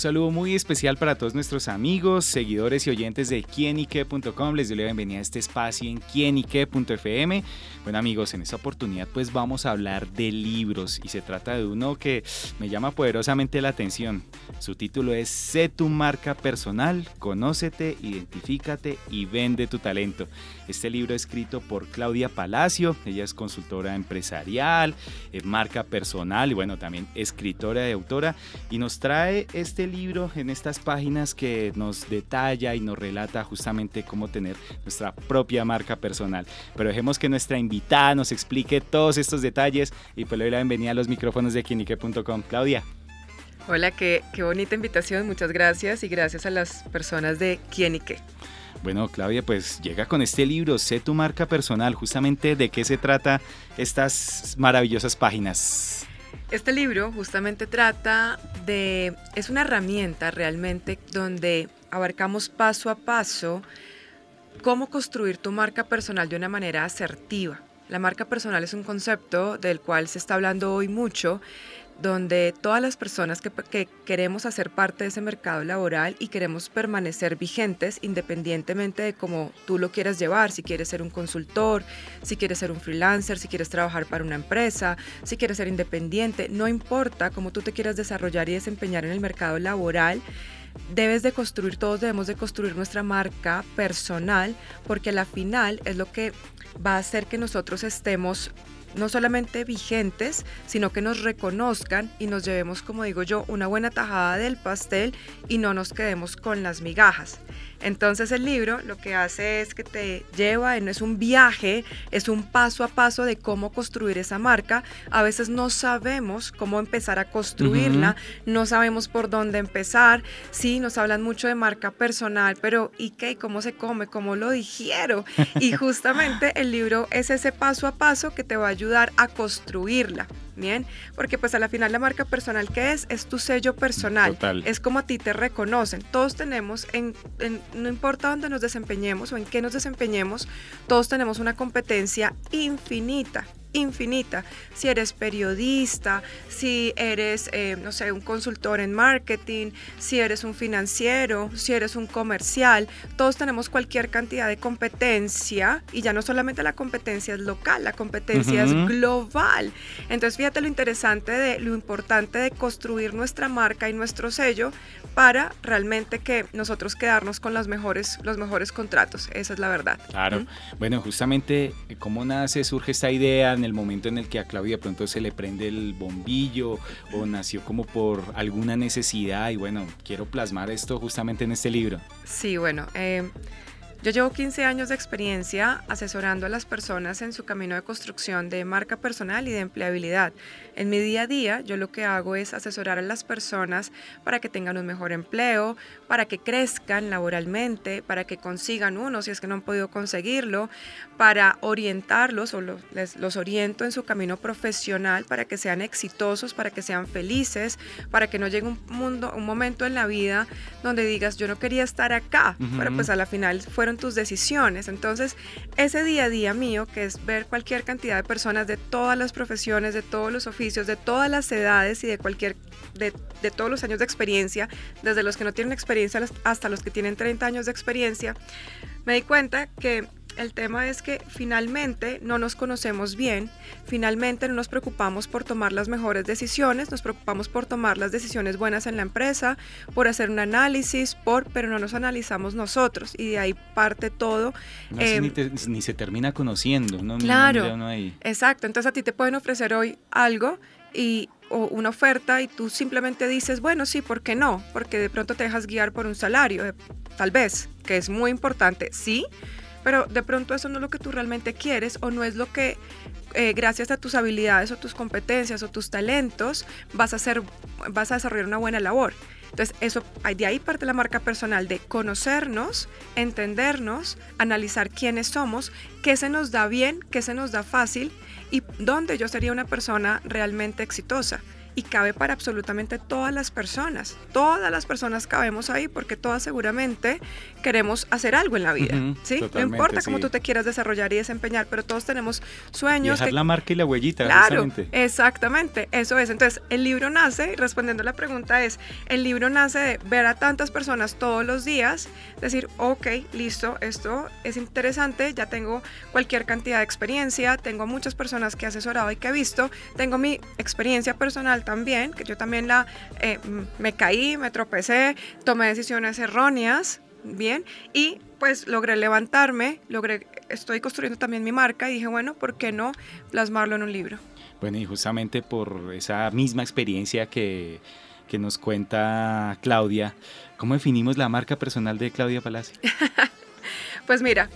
saludo muy especial para todos nuestros amigos, seguidores y oyentes de quienique.com. Les doy la bienvenida a este espacio en quienique.fm. Bueno amigos, en esta oportunidad pues vamos a hablar de libros y se trata de uno que me llama poderosamente la atención. Su título es Sé tu marca personal, conócete, identifícate y vende tu talento. Este libro es escrito por Claudia Palacio, ella es consultora empresarial, eh, marca personal y bueno, también escritora y autora y nos trae este libro en estas páginas que nos detalla y nos relata justamente cómo tener nuestra propia marca personal. Pero dejemos que nuestra invitada nos explique todos estos detalles y pues le doy la bienvenida a los micrófonos de quinique.com. Claudia. Hola, qué, qué bonita invitación, muchas gracias y gracias a las personas de Quienique. Bueno, Claudia, pues llega con este libro, Sé tu marca personal, justamente de qué se trata estas maravillosas páginas. Este libro justamente trata de, es una herramienta realmente donde abarcamos paso a paso cómo construir tu marca personal de una manera asertiva. La marca personal es un concepto del cual se está hablando hoy mucho, donde todas las personas que, queremos hacer parte de ese mercado laboral y queremos permanecer vigentes independientemente de cómo tú lo quieras llevar, si quieres ser un consultor, si quieres ser un freelancer, si quieres trabajar para una empresa, si quieres ser independiente, no importa cómo tú te quieras desarrollar y desempeñar en el mercado laboral, debes de construir, todos debemos de construir nuestra marca personal, porque a la final es lo que va a hacer que nosotros estemos no solamente vigentes, sino que nos reconozcan y nos llevemos, como digo yo, una buena tajada del pastel y no nos quedemos con las migajas. Entonces el libro lo que hace es que te lleva, no es un viaje, es un paso a paso de cómo construir esa marca. A veces no sabemos cómo empezar a construirla, no sabemos por dónde empezar. Sí, nos hablan mucho de marca personal, pero ¿y qué? ¿Cómo se come? ¿Cómo lo digiero? Y justamente el libro es ese paso a paso que te va a ayudar a construirla. Bien, porque pues a la final la marca personal que es, es tu sello personal, es como a ti te reconocen. Todos tenemos, en, no importa dónde nos desempeñemos o en qué nos desempeñemos, todos tenemos una competencia infinita infinita. Si eres periodista, si eres, eh, no sé, un consultor en marketing, si eres un financiero, si eres un comercial, todos tenemos cualquier cantidad de competencia y ya no solamente la competencia es local, la competencia es global. Entonces fíjate lo interesante de lo importante de construir nuestra marca y nuestro sello para realmente que nosotros quedarnos con los mejores, los mejores contratos. Esa es la verdad. Claro. Bueno, justamente, ¿cómo nace, surge esta idea en el momento en el que a Claudia de pronto se le prende el bombillo o nació como por alguna necesidad y bueno, quiero plasmar esto justamente en este libro? Sí, bueno. Eh, yo llevo 15 años de experiencia asesorando a las personas en su camino de construcción de marca personal y de empleabilidad. En mi día a día yo lo que hago es asesorar a las personas para que tengan un mejor empleo, para que crezcan laboralmente, para que consigan uno si es que no han podido conseguirlo, para orientarlos o los, les, los oriento en su camino profesional para que sean exitosos, para que sean felices, para que no llegue un, mundo, un momento en la vida donde digas yo no quería estar acá, pero pues a la final fueron tus decisiones. Entonces, ese día a día mío, que es ver cualquier cantidad de personas de todas las profesiones, de todos los oficios, de todas las edades y de cualquier, de, de todos los años de experiencia, desde los que no tienen experiencia hasta los que tienen 30 años de experiencia, me di cuenta que el tema es que finalmente no nos conocemos bien, finalmente no nos preocupamos por tomar las mejores decisiones, nos preocupamos por tomar las decisiones buenas en la empresa, por hacer un análisis, por, pero no nos analizamos nosotros y de ahí parte todo. Em, ni, se termina conociendo, ¿no? Claro, exacto. Entonces a ti te pueden ofrecer hoy algo y o una oferta y tú simplemente dices, bueno, sí, ¿por qué no? Porque de pronto te dejas guiar por un salario, eh, tal vez, que es muy importante, sí, pero de pronto eso no es lo que tú realmente quieres o no es lo que eh, gracias a tus habilidades o tus competencias o tus talentos vas a, hacer, vas a desarrollar una buena labor. Entonces, eso, de ahí parte la marca personal, de conocernos, entendernos, analizar quiénes somos, qué se nos da bien, qué se nos da fácil y dónde yo sería una persona realmente exitosa. Y cabe para absolutamente todas las personas. Todas las personas cabemos ahí porque todas seguramente queremos hacer algo en la vida, ¿sí? No importa cómo tú te quieras desarrollar y desempeñar, pero todos tenemos sueños. Dejar la marca y la huellita, Claro, exactamente, eso es. Entonces, el libro nace, respondiendo a la pregunta es, el libro nace de ver a tantas personas todos los días, decir, ok, listo, esto es interesante, ya tengo cualquier cantidad de experiencia, tengo muchas personas que he asesorado y que he visto, tengo mi experiencia personal también, que yo también la, eh, me caí, me tropecé, tomé decisiones erróneas, bien, y pues logré levantarme, logré, estoy construyendo también mi marca y dije, bueno, ¿por qué no plasmarlo en un libro? Bueno, y justamente por esa misma experiencia que, que nos cuenta Claudia, ¿cómo definimos la marca personal de Claudia Palacio? pues mira,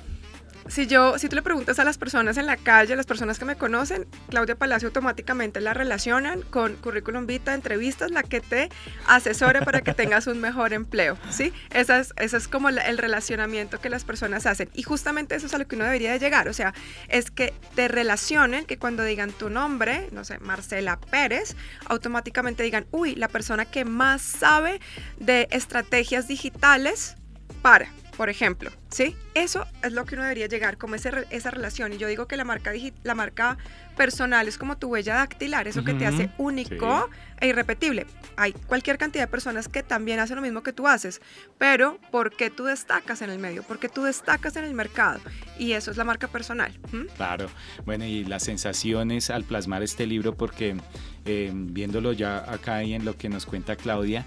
si yo, si tú le preguntas a las personas en la calle, las personas que me conocen, Claudia Palacio automáticamente la relacionan con currículum vita, entrevistas, la que te asesore para que tengas un mejor empleo, ¿sí? Esa es, es como el relacionamiento que las personas hacen. Y justamente eso es a lo que uno debería de llegar, o sea, es que te relacionen, que cuando digan tu nombre, no sé, Marcela Pérez, automáticamente digan, uy, la persona que más sabe de estrategias digitales para por ejemplo, ¿sí? Eso es lo que uno debería llegar, como ese, esa relación. Y yo digo que la marca, la marca personal es como tu huella dactilar, eso que te hace único e irrepetible. Hay cualquier cantidad de personas que también hacen lo mismo que tú haces, pero ¿por qué tú destacas en el medio? ¿Por qué tú destacas en el mercado? Y eso es la marca personal. Claro. Bueno, y las sensaciones al plasmar este libro, porque eh, viéndolo ya acá y en lo que nos cuenta Claudia,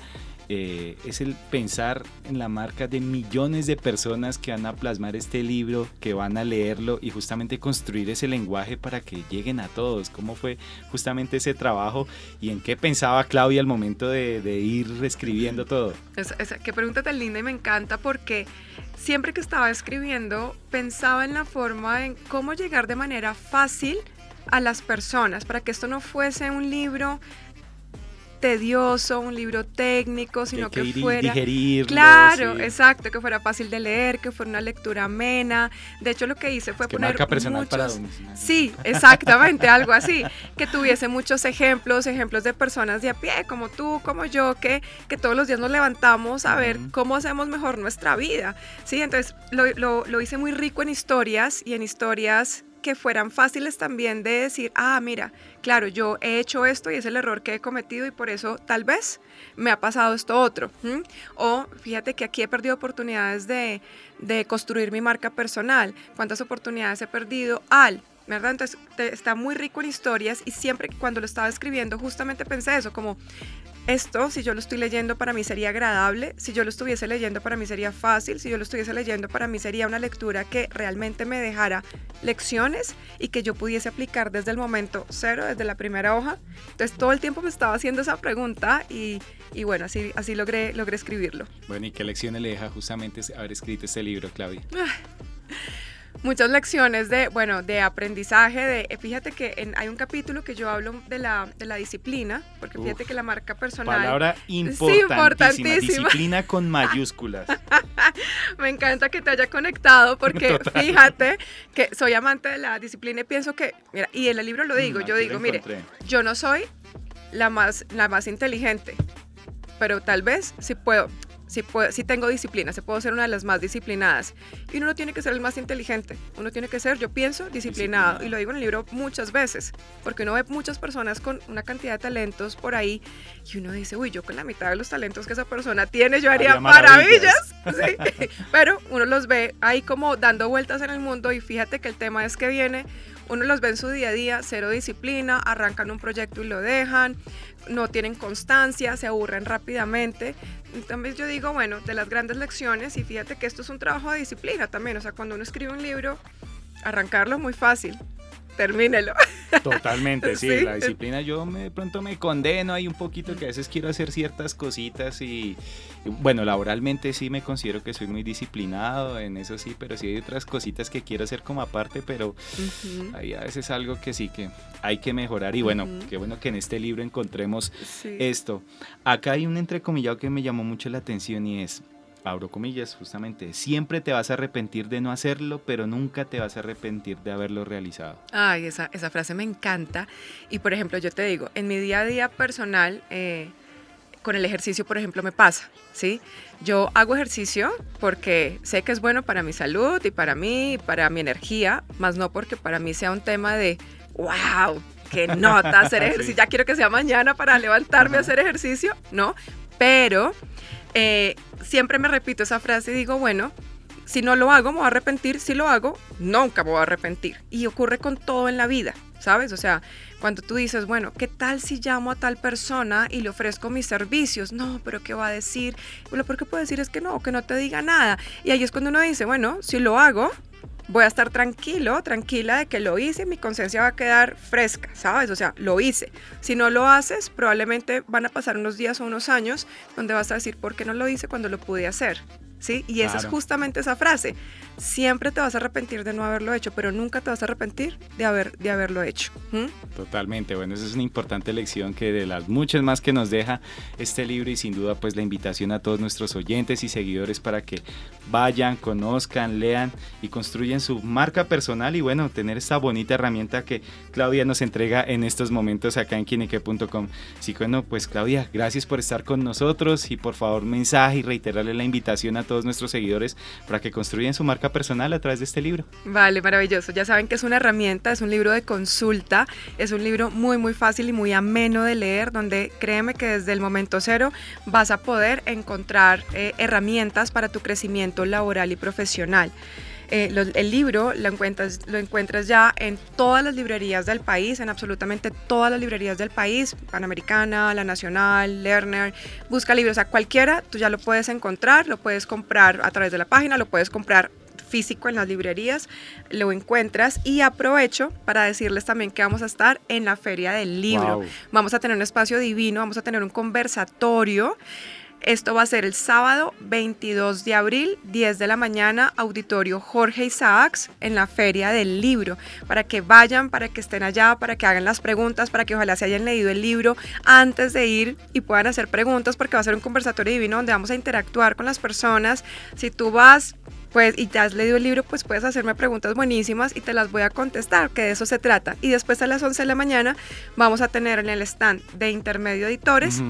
eh, es el pensar en la marca de millones de personas que van a plasmar este libro, que van a leerlo y justamente construir ese lenguaje para que lleguen a todos. ¿Cómo fue justamente ese trabajo y en qué pensaba Claudia al momento de, ir escribiendo todo? qué pregunta tan linda y me encanta porque siempre que estaba escribiendo pensaba en la forma en cómo llegar de manera fácil a las personas para que esto no fuese un libro tedioso, un libro técnico, sino que, fuera claro, exacto, que fuera fácil de leer, que fuera una lectura amena. De hecho, lo que hice fue poner personal muchos, sí, exactamente, algo así, que tuviese muchos ejemplos, ejemplos de personas de a pie, como tú, como yo, que, que todos los días nos levantamos a ver cómo hacemos mejor nuestra vida, sí. Entonces lo, lo hice muy rico en historias y en historias que fueran fáciles también de decir, ah, mira, claro, yo he hecho esto y es el error que he cometido y por eso tal vez me ha pasado esto otro. O fíjate que aquí he perdido oportunidades de, de construir mi marca personal. ¿Cuántas oportunidades he perdido al ¿verdad? Entonces está muy rico en historias y siempre cuando lo estaba escribiendo justamente pensé eso, como esto, si yo lo estoy leyendo, para mí sería agradable, si yo lo estuviese leyendo, para mí sería fácil, si yo lo estuviese leyendo, para mí sería una lectura que realmente me dejara lecciones y que yo pudiese aplicar desde el momento cero, desde la primera hoja. Entonces todo el tiempo me estaba haciendo esa pregunta y, y bueno, así, así logré, logré escribirlo. Bueno, ¿y qué lecciones le deja justamente haber escrito este libro, Claudia? muchas lecciones de, bueno, de aprendizaje, de, eh, fíjate que hay un capítulo que yo hablo de la, de la disciplina, porque fíjate que la marca personal... Palabra importantísima, disciplina con mayúsculas. Me encanta que te haya conectado, porque fíjate que soy amante de la disciplina y pienso que, mira, y en el libro lo mm, digo, yo digo, mire, yo no soy la más, la más inteligente, pero tal vez sí puedo si, si tengo disciplina, se puedo ser una de las más disciplinadas. Y uno no tiene que ser el más inteligente, uno tiene que ser, yo pienso, disciplinado. Y lo digo en el libro muchas veces, porque uno ve muchas personas con una cantidad de talentos por ahí y uno dice, uy, yo con la mitad de los talentos que esa persona tiene, yo haría, maravillas. Pero uno los ve ahí como dando vueltas en el mundo y fíjate que el tema es que viene uno los ve en su día a día, cero disciplina, arrancan un proyecto y lo dejan, no tienen constancia, se aburren rápidamente. Entonces yo digo, bueno, de las grandes lecciones, y fíjate que esto es un trabajo de disciplina también, o sea, cuando uno escribe un libro, arrancarlo es muy fácil, termínelo. Totalmente, sí, la disciplina yo me, de pronto me condeno ahí un poquito que a veces quiero hacer ciertas cositas y, bueno, laboralmente sí me considero que soy muy disciplinado en eso sí, pero sí hay otras cositas que quiero hacer como aparte, pero hay a veces algo que sí que hay que mejorar y bueno, qué bueno que en este libro encontremos esto. Acá hay un entrecomillado que me llamó mucho la atención y es abro comillas, justamente, siempre te vas a arrepentir de no hacerlo, pero nunca te vas a arrepentir de haberlo realizado. Ay, esa, esa frase me encanta. Y por ejemplo, yo te digo, en mi día a día personal, eh, con el ejercicio, por ejemplo, me pasa, ¿sí? Yo hago ejercicio porque sé que es bueno para mi salud y para mí, y para mi energía, más no porque para mí sea un tema de, wow, qué nota hacer ejercicio, ya quiero que sea mañana para levantarme a hacer ejercicio, ¿no? Pero eh, siempre me repito esa frase y digo, bueno, si no lo hago, me voy a arrepentir. Si lo hago, nunca me voy a arrepentir. Y ocurre con todo en la vida, ¿sabes? O sea, cuando tú dices, bueno, ¿qué tal si llamo a tal persona y le ofrezco mis servicios? No, pero ¿qué va a decir? Lo peor que puede decir es que no, que no te diga nada. Y ahí es cuando uno dice, bueno, si lo hago, voy a estar tranquilo, tranquila de que lo hice, mi conciencia va a quedar fresca, ¿sabes? O sea, lo hice. Si no lo haces, probablemente van a pasar unos días o unos años donde vas a decir, ¿por qué no lo hice cuando lo pude hacer? ¿Sí? Y esa es justamente esa frase. Siempre te vas a arrepentir de no haberlo hecho, pero nunca te vas a arrepentir de, haber, de haberlo hecho. Totalmente, bueno, esa es una importante lección que de las muchas más que nos deja este libro y sin duda pues la invitación a todos nuestros oyentes y seguidores para que vayan, conozcan, lean y construyan su marca personal y bueno, tener esta bonita herramienta que Claudia nos entrega en estos momentos acá en quinique.com. Así que bueno, pues Claudia, gracias por estar con nosotros y por favor mensaje y reiterarle la invitación a todos nuestros seguidores para que construyan su marca personal a través de este libro. Vale, maravilloso. Ya saben que es una herramienta, es un libro de consulta, es un libro muy muy fácil y muy ameno de leer, donde créeme que desde el momento cero vas a poder encontrar eh, herramientas para tu crecimiento laboral y profesional. Eh, el libro lo encuentras, lo encuentras ya en todas las librerías del país, en absolutamente todas las librerías del país, Panamericana, La Nacional, Lerner, busca libros, a cualquiera, tú ya lo puedes encontrar, lo puedes comprar a través de la página, lo puedes comprar físico en las librerías, lo encuentras y aprovecho para decirles también que vamos a estar en la feria del libro. Vamos a tener un espacio divino, vamos a tener un conversatorio esto va a ser el sábado 22 de abril, 10 de la mañana, auditorio Jorge Isaacs en la Feria del Libro, para que vayan, para que estén allá, para que hagan las preguntas, para que ojalá se hayan leído el libro antes de ir y puedan hacer preguntas, porque va a ser un conversatorio divino donde vamos a interactuar con las personas. Si tú vas pues y te has leído el libro, pues puedes hacerme preguntas buenísimas y te las voy a contestar, que de eso se trata. Y después a las 11 de la mañana vamos a tener en el stand de Intermedio Editores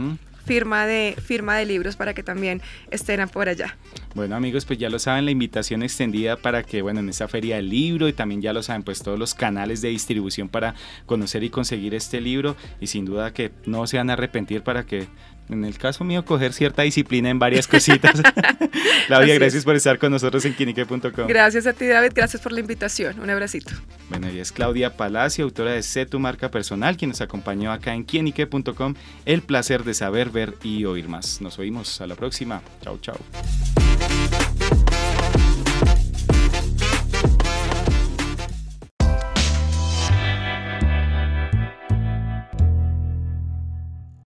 firma de, firma de libros para que también estén por allá. Bueno amigos, pues ya lo saben, la invitación extendida para que, bueno, en esta feria del libro y también ya lo saben, pues todos los canales de distribución para conocer y conseguir este libro y sin duda que no se van a arrepentir para que en el caso mío, coger cierta disciplina en varias cositas. Claudia, gracias por estar con nosotros en quinique.com. Gracias a ti, David. Gracias por la invitación. Un abracito. Bueno, ella es Claudia Palacio, autora de Sé tu marca personal, quien nos acompañó acá en quinique.com. El placer de saber, ver y oír más. Nos oímos a la próxima. Chao, chao.